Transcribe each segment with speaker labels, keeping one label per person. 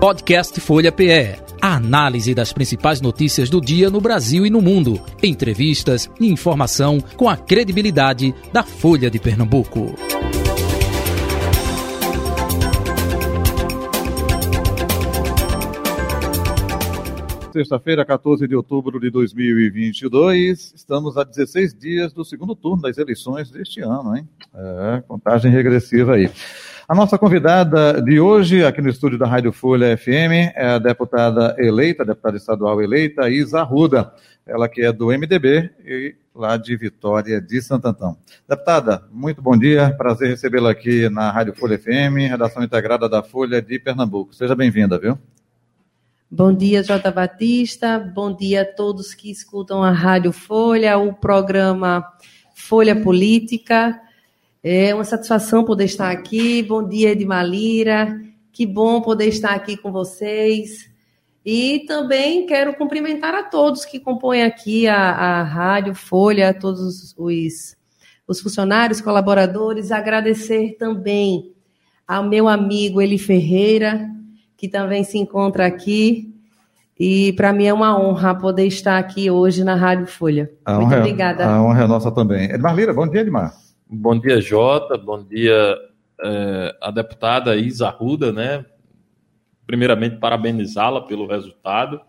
Speaker 1: Podcast Folha PE. A análise das principais notícias do dia no Brasil e no mundo. Entrevistas e informação com a credibilidade da Folha de Pernambuco.
Speaker 2: Sexta-feira, 14 de outubro de 2022. Estamos a 16 dias do segundo turno das eleições deste ano, hein? É, contagem regressiva aí. A nossa convidada de hoje, aqui no estúdio da Rádio Folha FM, é a deputada eleita, a deputada estadual eleita, Isa Arruda. Ela que é do MDB e lá de Vitória de Santo Antão. Deputada, muito bom dia, prazer recebê-la aqui na Rádio Folha FM, redação integrada da Folha de Pernambuco. Seja bem-vinda, viu?
Speaker 3: Bom dia, Jota Batista. Bom dia a todos que escutam a Rádio Folha, o programa Folha Política. É uma satisfação poder estar aqui. Bom dia, Edmalira. Que bom poder estar aqui com vocês. E também quero cumprimentar a todos que compõem aqui a, a Rádio Folha, a todos os, os funcionários, colaboradores. Agradecer também ao meu amigo Eli Ferreira, que também se encontra aqui. E para mim é uma honra poder estar aqui hoje na Rádio Folha.
Speaker 2: A Muito honra, é- obrigada. A honra é nossa também. Edmar Lira, bom dia, Edmar.
Speaker 4: Bom dia, Jota. Bom dia, é, a deputada Isa Arruda, né? Primeiramente, parabenizá-la pelo resultado.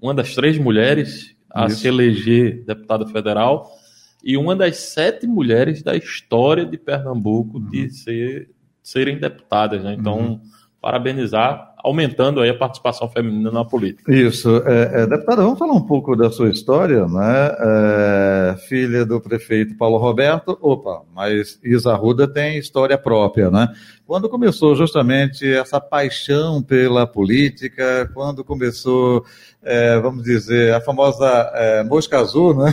Speaker 4: Uma das três mulheres a Isso. se eleger deputada federal e uma das sete mulheres da história de Pernambuco uhum. de ser, serem deputadas, né? Então, uhum. parabenizar aumentando aí a participação feminina na política.
Speaker 2: Isso. É, é, deputada, vamos falar um pouco da sua história, né? É, filha do prefeito Paulo Roberto, opa, mas Isa Ruda tem história própria, né? Quando começou justamente essa paixão pela política, quando começou, é, vamos dizer, a famosa é, mosca azul, né?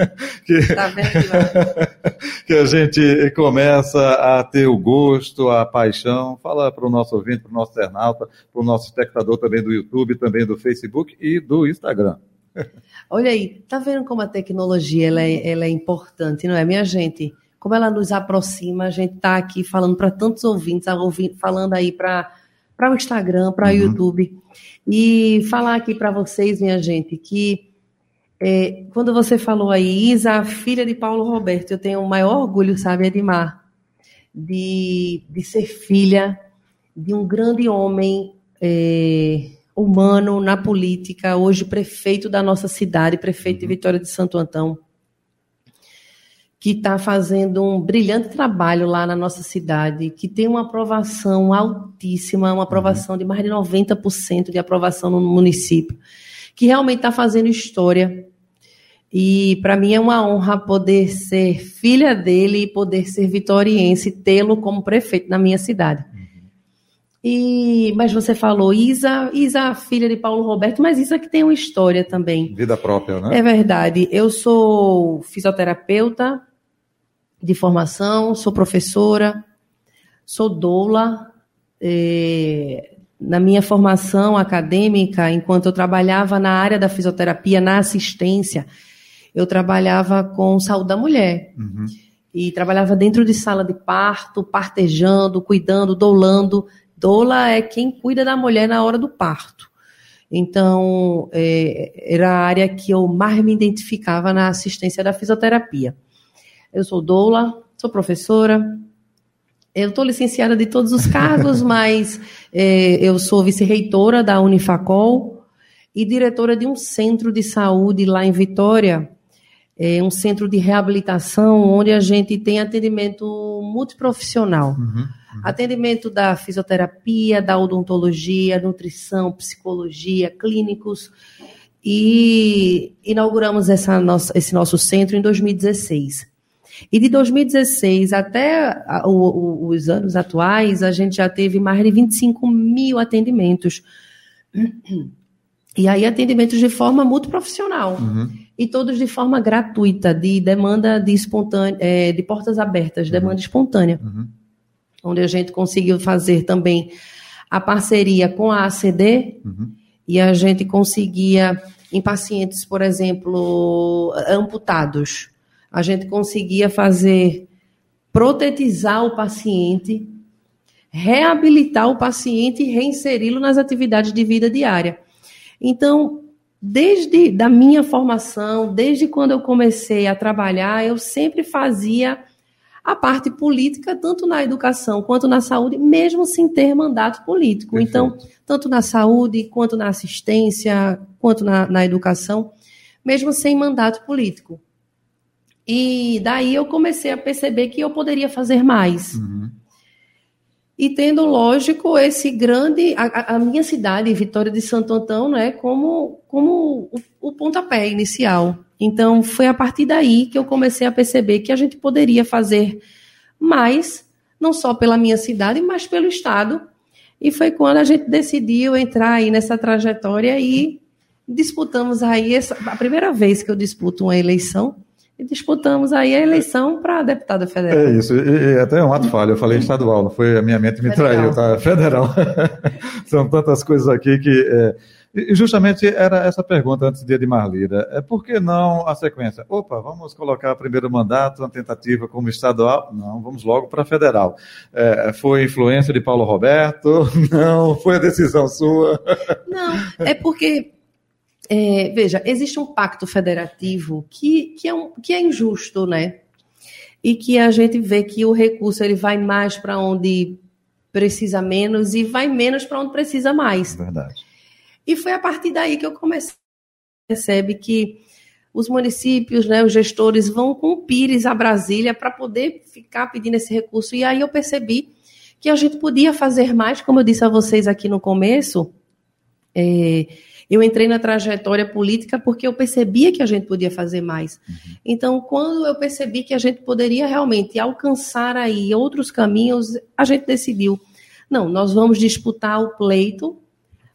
Speaker 2: que, tá que a gente começa a ter o gosto, a paixão. Fala para o nosso ouvinte, para o nosso internauta, para o nosso espectador também do YouTube, também do Facebook e do Instagram.
Speaker 3: Olha aí, tá vendo como a tecnologia ela é, ela é importante, não é, minha gente? como ela nos aproxima, a gente está aqui falando para tantos ouvintes, falando aí para o Instagram, para o uhum. YouTube. E falar aqui para vocês, minha gente, que é, quando você falou aí, Isa, filha de Paulo Roberto, eu tenho o maior orgulho, sabe, Edmar, de, de ser filha de um grande homem é, humano na política, hoje prefeito da nossa cidade, prefeito de uhum. Vitória de Santo Antão que está fazendo um brilhante trabalho lá na nossa cidade, que tem uma aprovação altíssima, uma aprovação de mais de 90% de aprovação no município, que realmente está fazendo história. E para mim é uma honra poder ser filha dele e poder ser vitoriense, tê-lo como prefeito na minha cidade. E, mas você falou Isa, Isa, filha de Paulo Roberto, mas Isa que tem uma história também.
Speaker 2: Vida própria, né?
Speaker 3: É verdade. Eu sou fisioterapeuta, de formação, sou professora, sou doula. É, na minha formação acadêmica, enquanto eu trabalhava na área da fisioterapia, na assistência, eu trabalhava com saúde da mulher. Uhum. E trabalhava dentro de sala de parto, partejando, cuidando, doulando. Doula é quem cuida da mulher na hora do parto. Então, é, era a área que eu mais me identificava na assistência da fisioterapia. Eu sou doula, sou professora, eu estou licenciada de todos os cargos, mas é, eu sou vice-reitora da Unifacol e diretora de um centro de saúde lá em Vitória, é um centro de reabilitação onde a gente tem atendimento multiprofissional. Uhum, uhum. Atendimento da fisioterapia, da odontologia, nutrição, psicologia, clínicos. E inauguramos essa nossa, esse nosso centro em 2016. E de 2016 até os anos atuais, a gente já teve mais de 25 mil atendimentos. E aí, atendimentos de forma muito profissional. Uhum. E todos de forma gratuita, de demanda de espontânea, é, de portas abertas, uhum. demanda espontânea. Uhum. Onde a gente conseguiu fazer também a parceria com a ACD uhum. e a gente conseguia, em pacientes, por exemplo, amputados, a gente conseguia fazer protetizar o paciente reabilitar o paciente e reinseri-lo nas atividades de vida diária. Então, desde da minha formação, desde quando eu comecei a trabalhar, eu sempre fazia a parte política, tanto na educação quanto na saúde, mesmo sem ter mandato político. Perfeito. Então, tanto na saúde, quanto na assistência, quanto na, na educação, mesmo sem mandato político. E daí eu comecei a perceber que eu poderia fazer mais. Uhum. E tendo, lógico, esse grande. A, a, minha cidade, Vitória de Santo Antão, né, como, como o, o pontapé inicial. Então, foi a partir daí que eu comecei a perceber que a gente poderia fazer mais, não só pela minha cidade, mas pelo Estado. E foi quando a gente decidiu entrar aí nessa trajetória e disputamos aí essa, a primeira vez que eu disputo uma eleição e disputamos aí a eleição para deputada federal.
Speaker 2: É isso, e, e até um ato falho, eu falei estadual, não foi a minha mente me federal. traiu, tá? Federal. São tantas coisas aqui que. É, e justamente era essa pergunta antes de Marlira. É por que não a sequência? Opa, vamos colocar primeiro mandato, uma tentativa como estadual? Não, vamos logo para federal. É, foi influência de Paulo Roberto? Não, foi a decisão sua?
Speaker 3: Não, é porque é, veja, existe um pacto federativo que, que, é um, que é injusto, né? E que a gente vê que o recurso ele vai mais para onde precisa menos e vai menos para onde precisa mais.
Speaker 2: Verdade.
Speaker 3: E foi a partir daí que eu comecei a perceber que os municípios, né, os gestores vão com o Pires a Brasília para poder ficar pedindo esse recurso. E aí eu percebi que a gente podia fazer mais, como eu disse a vocês aqui no começo. É, eu entrei na trajetória política porque eu percebia que a gente podia fazer mais. Uhum. Então, quando eu percebi que a gente poderia realmente alcançar aí outros caminhos, a gente decidiu, não, nós vamos disputar o pleito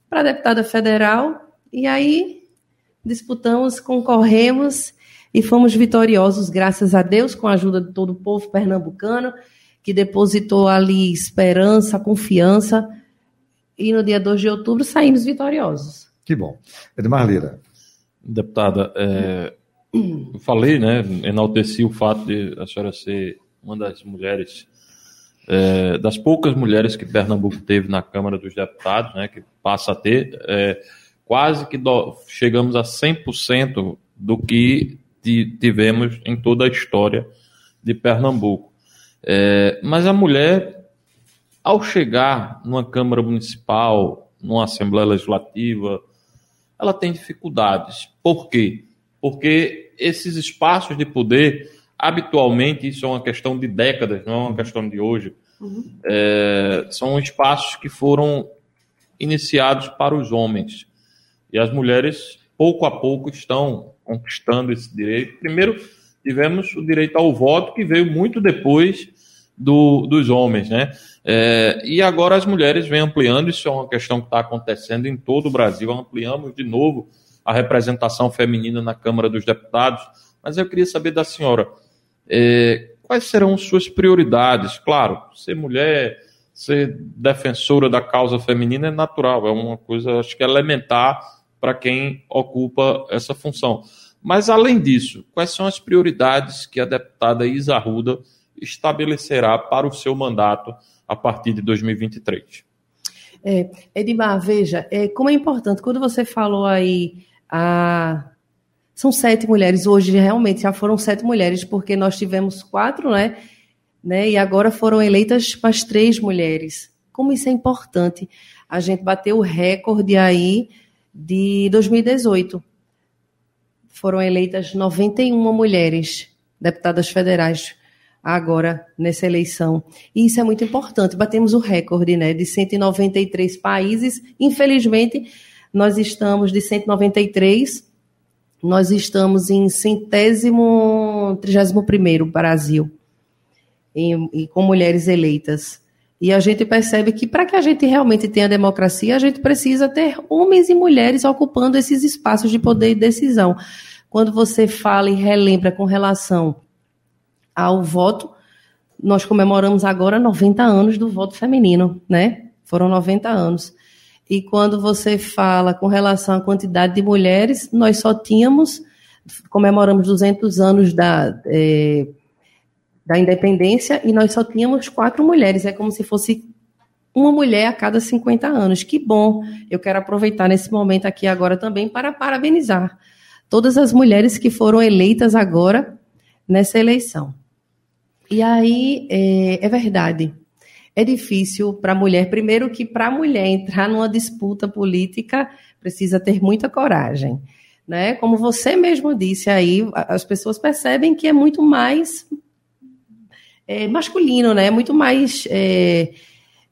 Speaker 3: para deputada federal e aí disputamos, concorremos e fomos vitoriosos, graças a Deus, com a ajuda de todo o povo pernambucano, que depositou ali esperança, confiança, e no dia 2 de outubro saímos vitoriosos.
Speaker 2: Que bom. Edmar Lira.
Speaker 4: Deputada, é, eu falei, né, enalteci o fato de a senhora ser uma das mulheres, é, das poucas mulheres que Pernambuco teve na Câmara dos Deputados, né, que passa a ter, é, quase que do, chegamos a 100% do que tivemos em toda a história de Pernambuco. É, mas a mulher, ao chegar numa Câmara Municipal, numa Assembleia Legislativa, ela tem dificuldades. Por quê? Porque esses espaços de poder, habitualmente, isso é uma questão de décadas, não é uma questão de hoje. Uhum. É, são espaços que foram iniciados para os homens. E as mulheres, pouco a pouco, estão conquistando esse direito. Primeiro, tivemos o direito ao voto, que veio muito depois do, dos homens, né? É, e agora as mulheres vêm ampliando, isso é uma questão que está acontecendo em todo o Brasil, ampliamos de novo a representação feminina na Câmara dos Deputados, mas eu queria saber da senhora, é, quais serão suas prioridades? Claro, ser mulher, ser defensora da causa feminina é natural, é uma coisa, acho que é elementar para quem ocupa essa função. Mas, além disso, quais são as prioridades que a deputada Isa Ruda estabelecerá para o seu mandato a partir de 2023.
Speaker 3: É, Edmar, veja, é, como é importante, quando você falou aí, a, são sete mulheres, hoje realmente já foram sete mulheres, porque nós tivemos quatro, né? né e agora foram eleitas mais três mulheres. Como isso é importante. A gente bateu o recorde aí de 2018. Foram eleitas 91 mulheres deputadas federais agora nessa eleição. E isso é muito importante. Batemos o recorde né, de 193 países. Infelizmente, nós estamos de 193, nós estamos em centésimo, trigésimo primeiro Brasil, em, com mulheres eleitas. E a gente percebe que para que a gente realmente tenha democracia, a gente precisa ter homens e mulheres ocupando esses espaços de poder e decisão. Quando você fala e relembra com relação ao voto. Nós comemoramos agora 90 anos do voto feminino, né? Foram 90 anos. E quando você fala com relação à quantidade de mulheres, nós só tínhamos, comemoramos 200 anos da, é, da independência e nós só tínhamos quatro mulheres. É como se fosse uma mulher a cada 50 anos. Que bom! Eu quero aproveitar nesse momento aqui agora também para parabenizar todas as mulheres que foram eleitas agora nessa eleição. E aí, é, é verdade, é difícil para a mulher, primeiro que para a mulher entrar numa disputa política precisa ter muita coragem. Né? Como você mesmo disse aí, as pessoas percebem que é muito mais é, masculino, né? muito mais é,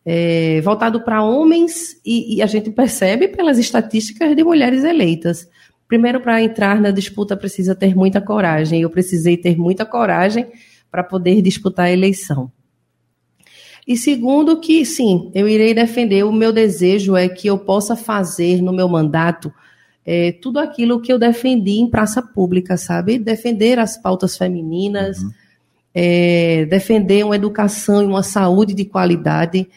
Speaker 3: é, voltado para homens, e, e a gente percebe pelas estatísticas de mulheres eleitas. Primeiro, para entrar na disputa precisa ter muita coragem. Eu precisei ter muita coragem para poder disputar a eleição. E segundo, que sim, eu irei defender. O meu desejo é que eu possa fazer no meu mandato é, tudo aquilo que eu defendi em praça pública, sabe? Defender as pautas femininas, uhum. é, defender uma educação e uma saúde de qualidade,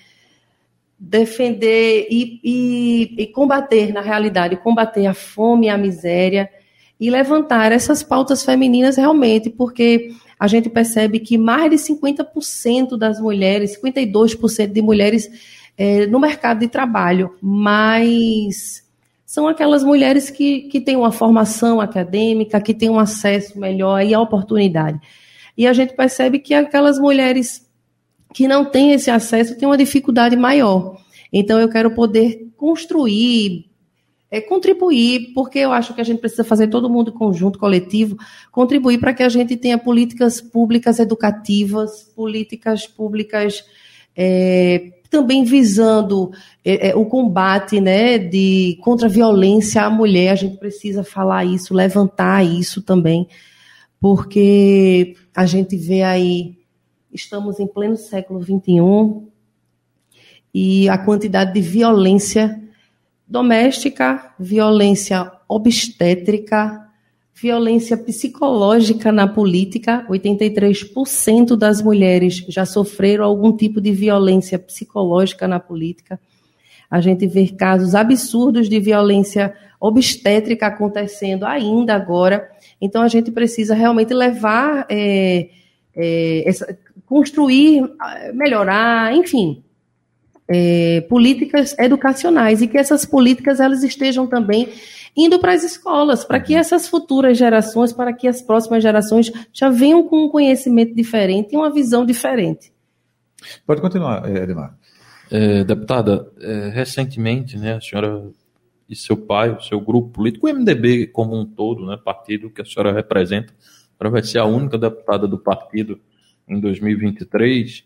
Speaker 3: defender e, e, e combater, na realidade, combater a fome e a miséria e levantar essas pautas femininas realmente, porque a gente percebe que mais de 50% das mulheres, 52% de mulheres é, no mercado de trabalho, mas são aquelas mulheres que, que têm uma formação acadêmica, que têm um acesso melhor e a oportunidade. E a gente percebe que aquelas mulheres que não têm esse acesso têm uma dificuldade maior. Então, eu quero poder construir é, contribuir, porque eu acho que a gente precisa fazer todo mundo conjunto, coletivo, contribuir para que a gente tenha políticas públicas educativas, políticas públicas é, também visando é, é, o combate né, de, contra a violência à mulher. A gente precisa falar isso, levantar isso também, porque a gente vê aí, estamos em pleno século XXI, e a quantidade de violência doméstica, violência obstétrica, violência psicológica na política. 83% das mulheres já sofreram algum tipo de violência psicológica na política. A gente vê casos absurdos de violência obstétrica acontecendo ainda agora. Então, a gente precisa realmente levar, é, é, essa, construir, melhorar, enfim, é, políticas educacionais e que essas políticas elas estejam também indo para as escolas, para que essas futuras gerações, para que as próximas gerações já venham com um conhecimento diferente e uma visão diferente.
Speaker 2: Pode continuar, Edmar.
Speaker 4: É, deputada, é, recentemente, né, a senhora e seu pai, o seu grupo político, o MDB como um todo, né, partido que a senhora representa, para vai ser a única deputada do partido em 2023,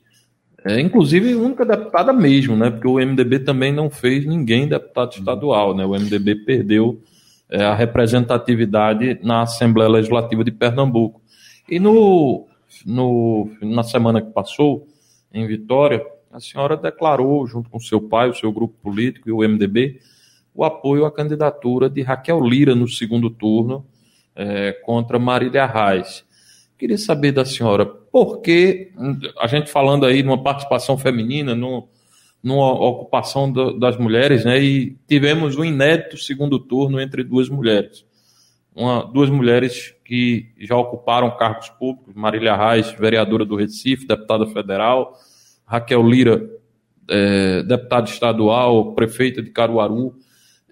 Speaker 4: é, inclusive, única deputada mesmo, né? Porque o MDB também não fez ninguém deputado estadual, né? O MDB perdeu é, a representatividade na Assembleia Legislativa de Pernambuco. E no, no, na semana que passou, em Vitória, a senhora declarou, junto com seu pai, o seu grupo político e o MDB, o apoio à candidatura de Raquel Lira no segundo turno é, contra Marília Reis. Queria saber da senhora por que a gente falando aí numa participação feminina, no, numa ocupação do, das mulheres, né? E tivemos um inédito segundo turno entre duas mulheres. Uma, duas mulheres que já ocuparam cargos públicos, Marília Reis, vereadora do Recife, deputada federal, Raquel Lira, é, deputada estadual, prefeita de Caruaru.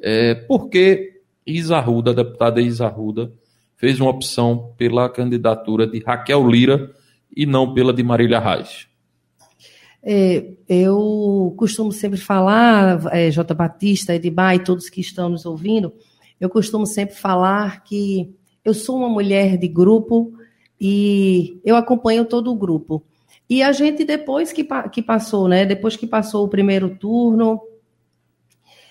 Speaker 4: É, por que Isa Ruda, a deputada Isa Ruda, fez uma opção pela candidatura de Raquel Lira e não pela de Marília Reis?
Speaker 3: É, eu costumo sempre falar, é, J. Batista, Edmar e todos que estão nos ouvindo, eu costumo sempre falar que eu sou uma mulher de grupo e eu acompanho todo o grupo. E a gente, depois que, que passou, né? Depois que passou o primeiro turno,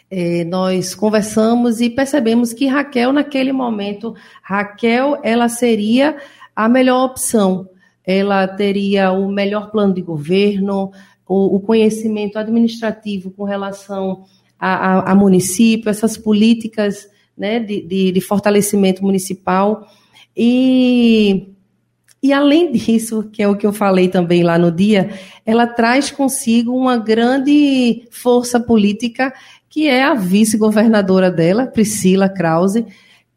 Speaker 3: é, nós conversamos e percebemos que Raquel, naquele momento, Raquel, ela seria a melhor opção. Ela teria o melhor plano de governo, o, o conhecimento administrativo com relação a, a, a município, essas políticas né, de, de, de fortalecimento municipal. E e além disso, que é o que eu falei também lá no dia, ela traz consigo uma grande força política que é a vice-governadora dela, Priscila Krause,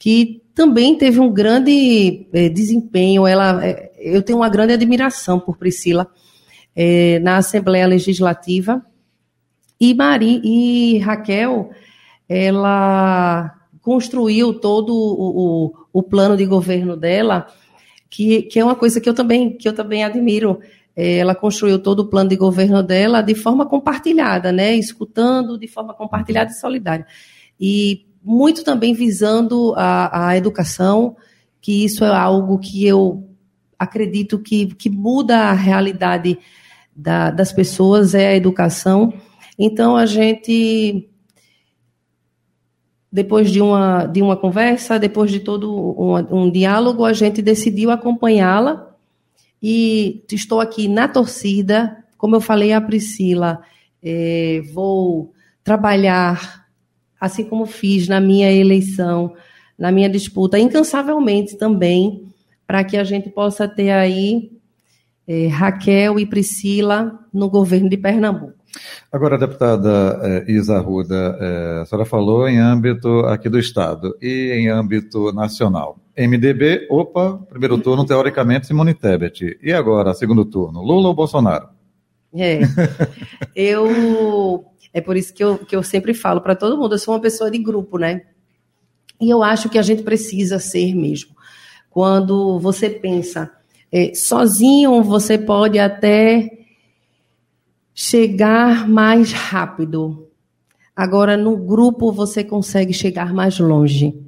Speaker 3: que também teve um grande é, desempenho. Ela, é, eu tenho uma grande admiração por Priscila é, na Assembleia Legislativa. E, Mari, e Raquel, ela construiu todo o, o, o plano de governo dela, que, que é uma coisa que eu também, que eu também admiro. Ela construiu todo o plano de governo dela de forma compartilhada, né? escutando de forma compartilhada e solidária. E muito também visando a, a educação, que isso é algo que eu acredito que, que muda a realidade da, das pessoas, é a educação. Então, a gente, depois de uma, de uma conversa, depois de todo um, um diálogo, a gente decidiu acompanhá-la e estou aqui na torcida. Como eu falei à Priscila, é, vou trabalhar, assim como fiz na minha eleição, na minha disputa, incansavelmente também, para que a gente possa ter aí é, Raquel e Priscila no governo de Pernambuco.
Speaker 2: Agora, deputada eh, Isa Arruda, eh, a senhora falou em âmbito aqui do Estado e em âmbito nacional. MDB, opa, primeiro turno, teoricamente, Simone Tebet. E agora, segundo turno, Lula ou Bolsonaro?
Speaker 3: É, eu... É por isso que eu, que eu sempre falo para todo mundo, eu sou uma pessoa de grupo, né? E eu acho que a gente precisa ser mesmo. Quando você pensa é, sozinho, você pode até chegar mais rápido. Agora, no grupo, você consegue chegar mais longe.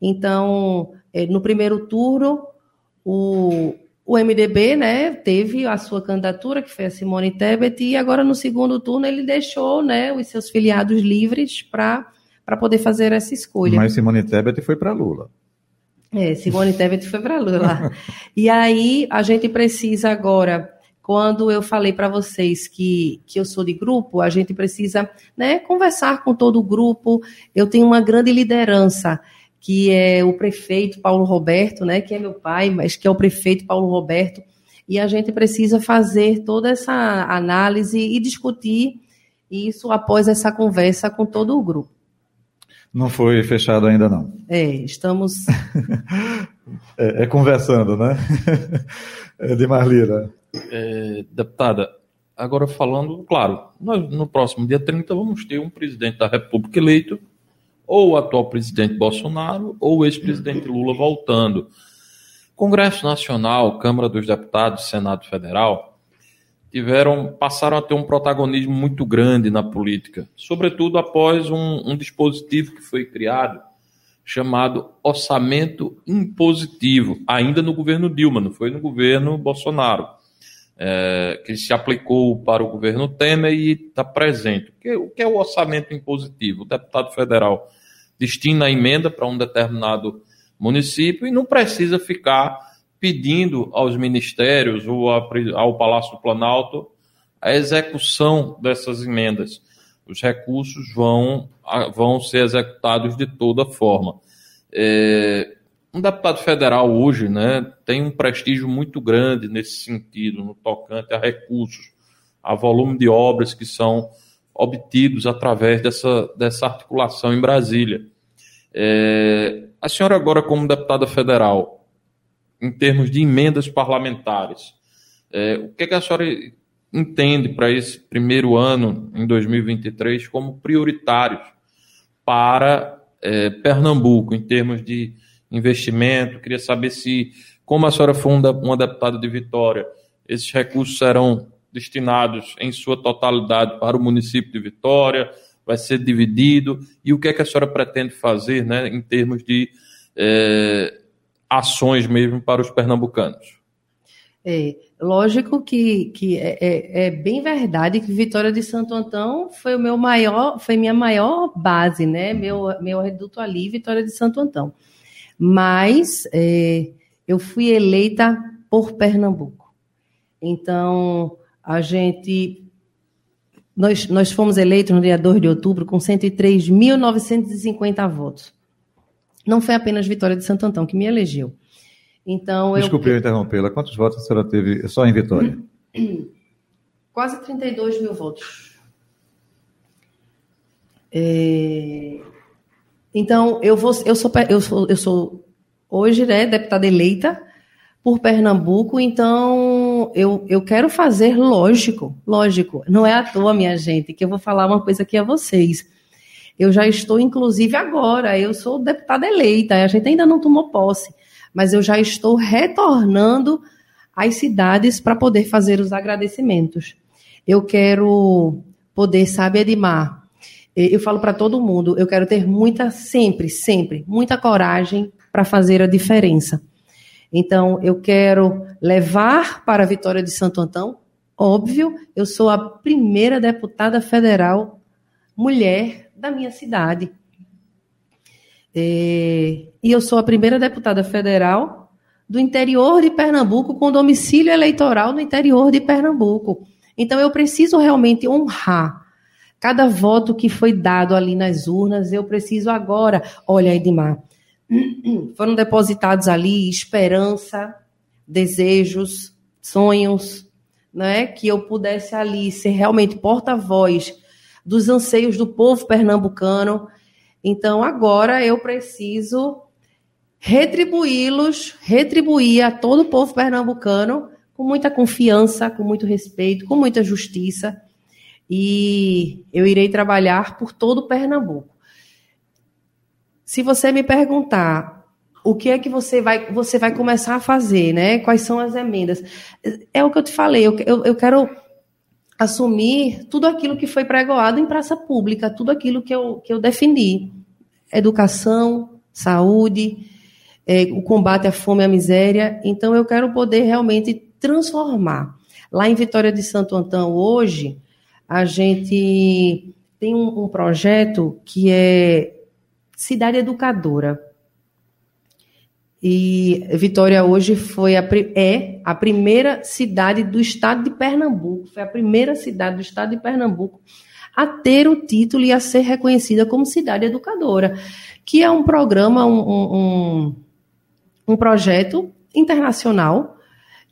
Speaker 3: Então, é, no primeiro turno, o, o MDB né, teve a sua candidatura, que foi a Simone Tebet, e agora no segundo turno ele deixou né, os seus filiados livres para poder fazer essa escolha.
Speaker 2: Mas Simone Tebet foi para Lula.
Speaker 3: É, Simone Tebet foi para Lula. e aí a gente precisa agora quando eu falei para vocês que, que eu sou de grupo, a gente precisa né, conversar com todo o grupo. Eu tenho uma grande liderança, que é o prefeito Paulo Roberto, né, que é meu pai, mas que é o prefeito Paulo Roberto. E a gente precisa fazer toda essa análise e discutir isso após essa conversa com todo o grupo.
Speaker 2: Não foi fechado ainda, não.
Speaker 3: É, estamos.
Speaker 2: é, é, conversando, né? É de Marlira.
Speaker 4: É, deputada, agora falando, claro, nós, no próximo dia 30 vamos ter um presidente da República eleito, ou o atual presidente Bolsonaro, ou o ex-presidente Lula voltando. Congresso Nacional, Câmara dos Deputados, Senado Federal tiveram passaram a ter um protagonismo muito grande na política, sobretudo após um, um dispositivo que foi criado chamado orçamento impositivo, ainda no governo Dilma, não foi no governo Bolsonaro é, que se aplicou para o governo Temer e está presente. O que é o orçamento impositivo? O deputado federal destina a emenda para um determinado município e não precisa ficar pedindo aos ministérios ou ao Palácio do Planalto a execução dessas emendas. Os recursos vão, vão ser executados de toda forma. É, um deputado federal hoje né, tem um prestígio muito grande nesse sentido, no tocante a recursos, a volume de obras que são obtidos através dessa, dessa articulação em Brasília. É, a senhora, agora, como deputada federal, em termos de emendas parlamentares, é, o que, é que a senhora entende para esse primeiro ano, em 2023, como prioritários para é, Pernambuco, em termos de investimento. Queria saber se, como a senhora foi uma deputada de Vitória, esses recursos serão destinados em sua totalidade para o município de Vitória, vai ser dividido, e o que é que a senhora pretende fazer né, em termos de é, ações mesmo para os pernambucanos?
Speaker 3: É, lógico que, que é, é, é, bem verdade que Vitória de Santo Antão foi o meu maior, foi minha maior base, né? Meu, meu reduto ali, Vitória de Santo Antão mas é, eu fui eleita por Pernambuco. Então, a gente. Nós, nós fomos eleitos no dia 2 de outubro com 103.950 votos. Não foi apenas Vitória de Santo Antão que me elegeu. Então,
Speaker 2: Desculpe eu, eu interrompê-la. Quantos votos a senhora teve só em Vitória?
Speaker 3: Quase 32 mil votos. É, então, eu, vou, eu, sou, eu, sou, eu sou hoje né, deputada eleita por Pernambuco, então eu, eu quero fazer, lógico, lógico. Não é à toa, minha gente, que eu vou falar uma coisa aqui a vocês. Eu já estou, inclusive, agora, eu sou deputada eleita, a gente ainda não tomou posse, mas eu já estou retornando às cidades para poder fazer os agradecimentos. Eu quero poder, sabe, Edmar, eu falo para todo mundo, eu quero ter muita, sempre, sempre, muita coragem para fazer a diferença. Então, eu quero levar para a vitória de Santo Antão, óbvio, eu sou a primeira deputada federal mulher da minha cidade. É, e eu sou a primeira deputada federal do interior de Pernambuco, com domicílio eleitoral no interior de Pernambuco. Então, eu preciso realmente honrar cada voto que foi dado ali nas urnas. Eu preciso agora, olha, Edmar, foram depositados ali esperança, desejos, sonhos, né? Que eu pudesse ali ser realmente porta-voz dos anseios do povo pernambucano. Então, agora eu preciso retribuí-los, retribuir a todo o povo pernambucano com muita confiança, com muito respeito, com muita justiça. E eu irei trabalhar por todo o Pernambuco. Se você me perguntar o que é que você vai, você vai começar a fazer, né? Quais são as emendas? É o que eu te falei, eu, eu, eu quero assumir tudo aquilo que foi pregoado em praça pública, tudo aquilo que eu, que eu defendi. Educação, saúde, é, o combate à fome e à miséria. Então, eu quero poder realmente transformar. Lá em Vitória de Santo Antão, hoje, a gente tem um, um projeto que é cidade educadora. E Vitória hoje foi a, é a primeira cidade do estado de Pernambuco, foi a primeira cidade do estado de Pernambuco a ter o título e a ser reconhecida como cidade educadora, que é um programa, um, um, um projeto internacional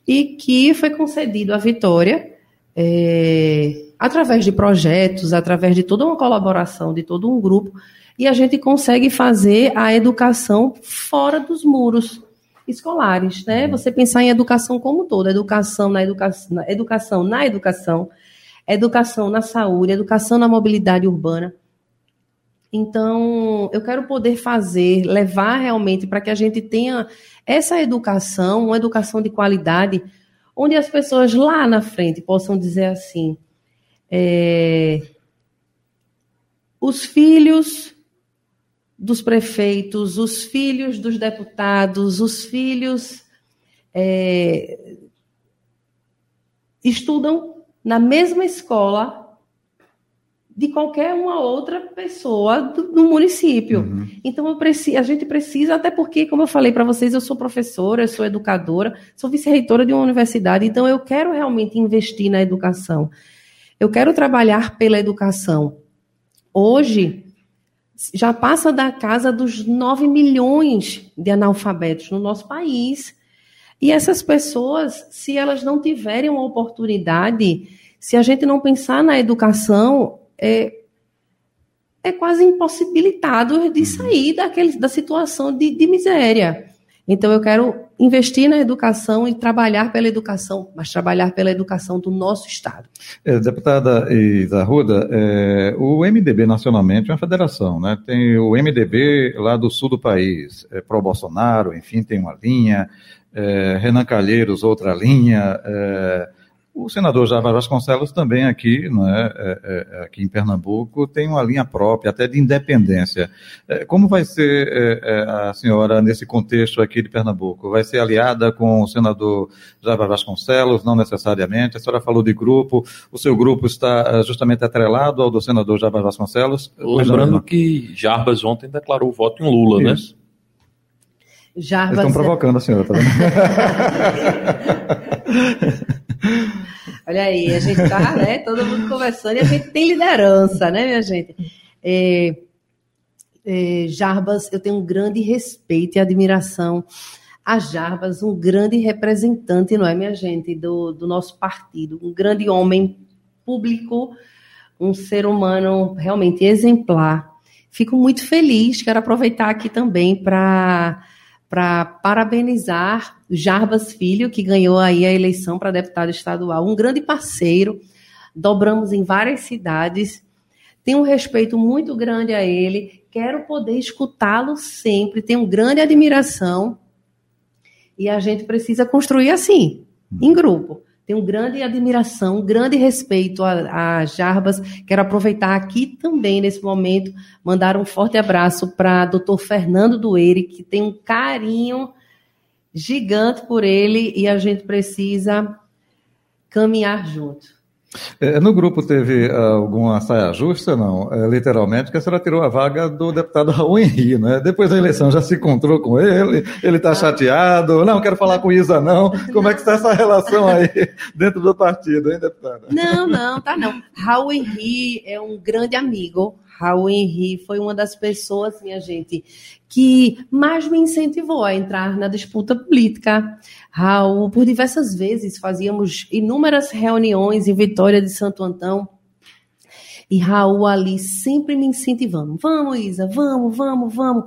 Speaker 3: e que foi concedido à Vitória é, através de projetos, através de toda uma colaboração de todo um grupo e a gente consegue fazer a educação fora dos muros escolares, né? Uhum. Você pensar em educação como toda, educação na educação, educação na educação, educação na saúde, educação na mobilidade urbana. Então, eu quero poder fazer, levar realmente para que a gente tenha essa educação, uma educação de qualidade, onde as pessoas lá na frente possam dizer assim: é, os filhos dos prefeitos, os filhos dos deputados, os filhos é, estudam na mesma escola de qualquer uma outra pessoa do, do município. Uhum. Então eu preciso, a gente precisa, até porque, como eu falei para vocês, eu sou professora, eu sou educadora, sou vice-reitora de uma universidade, então eu quero realmente investir na educação. Eu quero trabalhar pela educação. Hoje, já passa da casa dos 9 milhões de analfabetos no nosso país. E essas pessoas, se elas não tiverem uma oportunidade, se a gente não pensar na educação, é, é quase impossibilitado de uhum. sair daquele, da situação de, de miséria. Então, eu quero investir na educação e trabalhar pela educação, mas trabalhar pela educação do nosso Estado.
Speaker 2: É, deputada Isarruda, é, o MDB nacionalmente é uma federação, né? Tem o MDB lá do sul do país, é, pró-Bolsonaro, enfim, tem uma linha, é, Renan Calheiros, outra linha, é, o senador Java Vasconcelos também aqui, né, é, é, aqui em Pernambuco, tem uma linha própria, até de independência. É, como vai ser é, é, a senhora nesse contexto aqui de Pernambuco? Vai ser aliada com o senador Java Vasconcelos? Não necessariamente. A senhora falou de grupo. O seu grupo está justamente atrelado ao do senador Java Vasconcelos?
Speaker 4: Lembrando que Jarbas ontem declarou voto em Lula, né? Isso. né?
Speaker 3: Jarbas...
Speaker 2: Eles estão provocando a senhora, tá vendo?
Speaker 3: Olha aí, a gente tá, né, todo mundo conversando e a gente tem liderança, né, minha gente? É, é, Jarbas, eu tenho um grande respeito e admiração a Jarbas, um grande representante, não é, minha gente, do, do nosso partido, um grande homem público, um ser humano realmente exemplar. Fico muito feliz, quero aproveitar aqui também para para parabenizar Jarbas Filho, que ganhou aí a eleição para deputado estadual, um grande parceiro. Dobramos em várias cidades. Tenho um respeito muito grande a ele. Quero poder escutá-lo sempre. Tenho grande admiração. E a gente precisa construir assim, em grupo. Tenho grande admiração, grande respeito a, a Jarbas. Quero aproveitar aqui também, nesse momento, mandar um forte abraço para doutor Fernando Dueire, que tem um carinho gigante por ele e a gente precisa caminhar junto.
Speaker 2: É, no grupo teve uh, alguma saia justa, não? É, literalmente, que a senhora tirou a vaga do deputado Raul Henri, né? Depois da eleição já se encontrou com ele, ele está chateado, não, quero falar com Isa, não. Como é que está essa relação aí dentro do partido, hein, deputada?
Speaker 3: Não, não, tá não. Raul Henri é um grande amigo, Raul Henri foi uma das pessoas, minha gente, que mais me incentivou a entrar na disputa política. Raul, por diversas vezes, fazíamos inúmeras reuniões em Vitória de Santo Antão. E Raul ali sempre me incentivando. Vamos, Isa, vamos, vamos, vamos.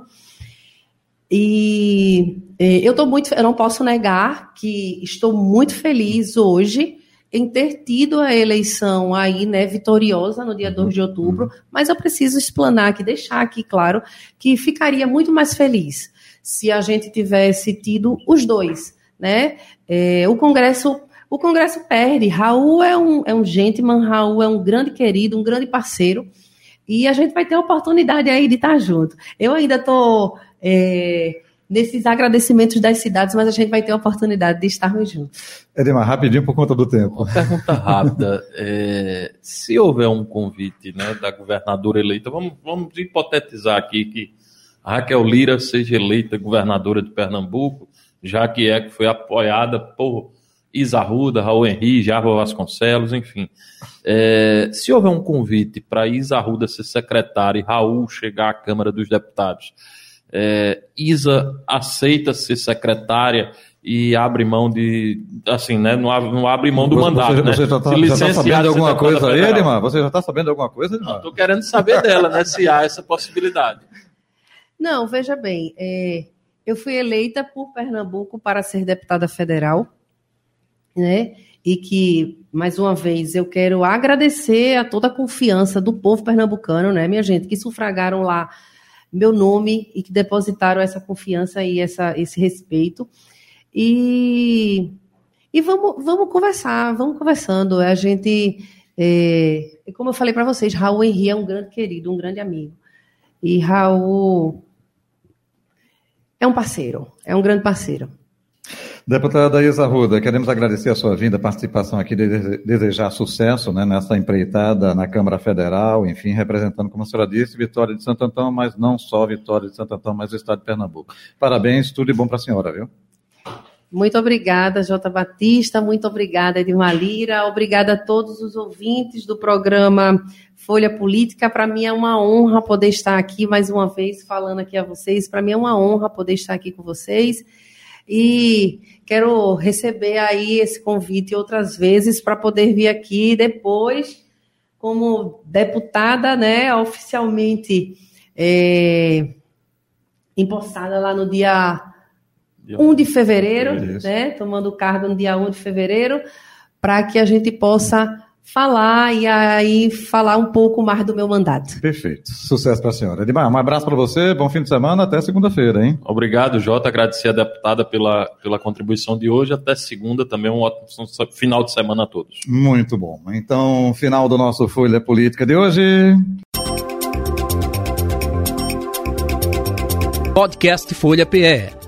Speaker 3: E eh, eu estou muito, eu não posso negar que estou muito feliz hoje em ter tido a eleição aí, né, vitoriosa no dia 2 de outubro, mas eu preciso explanar aqui, deixar aqui claro que ficaria muito mais feliz se a gente tivesse tido os dois, né? É, o Congresso o Congresso perde. Raul é um, é um gentleman, Raul é um grande querido, um grande parceiro, e a gente vai ter a oportunidade aí de estar junto. Eu ainda estou é, nesses agradecimentos das cidades, mas a gente vai ter a oportunidade de estarmos juntos.
Speaker 2: Edmar, rapidinho por conta do tempo.
Speaker 4: Uma pergunta rápida. É, se houver um convite né, da governadora eleita, vamos, vamos hipotetizar aqui que a Raquel Lira seja eleita governadora de Pernambuco, já que é que foi apoiada por Isa Ruda, Raul Henri, Jarva Vasconcelos, enfim. É, se houver um convite para Isa Ruda ser secretária e Raul chegar à Câmara dos Deputados, é, Isa aceita ser secretária e abre mão de, assim, né, não abre, não abre mão do
Speaker 2: você,
Speaker 4: mandato,
Speaker 2: você,
Speaker 4: né?
Speaker 2: Você já está tá sabendo de alguma coisa aí, Edmar? Você já está sabendo de alguma coisa, Edmar?
Speaker 4: Estou querendo saber dela, né, se há essa possibilidade.
Speaker 3: Não, veja bem, é, eu fui eleita por Pernambuco para ser deputada federal, né, e que, mais uma vez, eu quero agradecer a toda a confiança do povo pernambucano, né, minha gente, que sufragaram lá meu nome e que depositaram essa confiança e essa, esse respeito. E, e vamos, vamos conversar, vamos conversando. A gente, é, como eu falei para vocês, Raul Henri é um grande querido, um grande amigo. E Raul é um parceiro, é um grande parceiro.
Speaker 2: Deputada Isa Ruda, queremos agradecer a sua vinda, participação aqui, desejar sucesso né, nessa empreitada na Câmara Federal, enfim, representando, como a senhora disse, Vitória de Santo Antão, mas não só Vitória de Santo Antão, mas o Estado de Pernambuco. Parabéns, tudo de bom para a senhora, viu?
Speaker 3: Muito obrigada, Jota Batista, muito obrigada, Edmar Lira, obrigada a todos os ouvintes do programa Folha Política. Para mim é uma honra poder estar aqui mais uma vez falando aqui a vocês. Para mim é uma honra poder estar aqui com vocês. E quero receber aí esse convite outras vezes para poder vir aqui depois, como deputada, né, oficialmente é, empossada lá no dia 1 de fevereiro, né, tomando cargo no dia 1 de fevereiro, para que a gente possa falar e aí falar um pouco mais do meu mandato.
Speaker 2: Perfeito. Sucesso para a senhora. Edmar, um abraço para você, bom fim de semana, até segunda-feira, hein?
Speaker 4: Obrigado, Jota. Agradecer a deputada pela, pela contribuição de hoje. Até segunda também, um ótimo final de semana a todos.
Speaker 2: Muito bom. Então, final do nosso Folha Política de hoje.
Speaker 1: Podcast Folha PE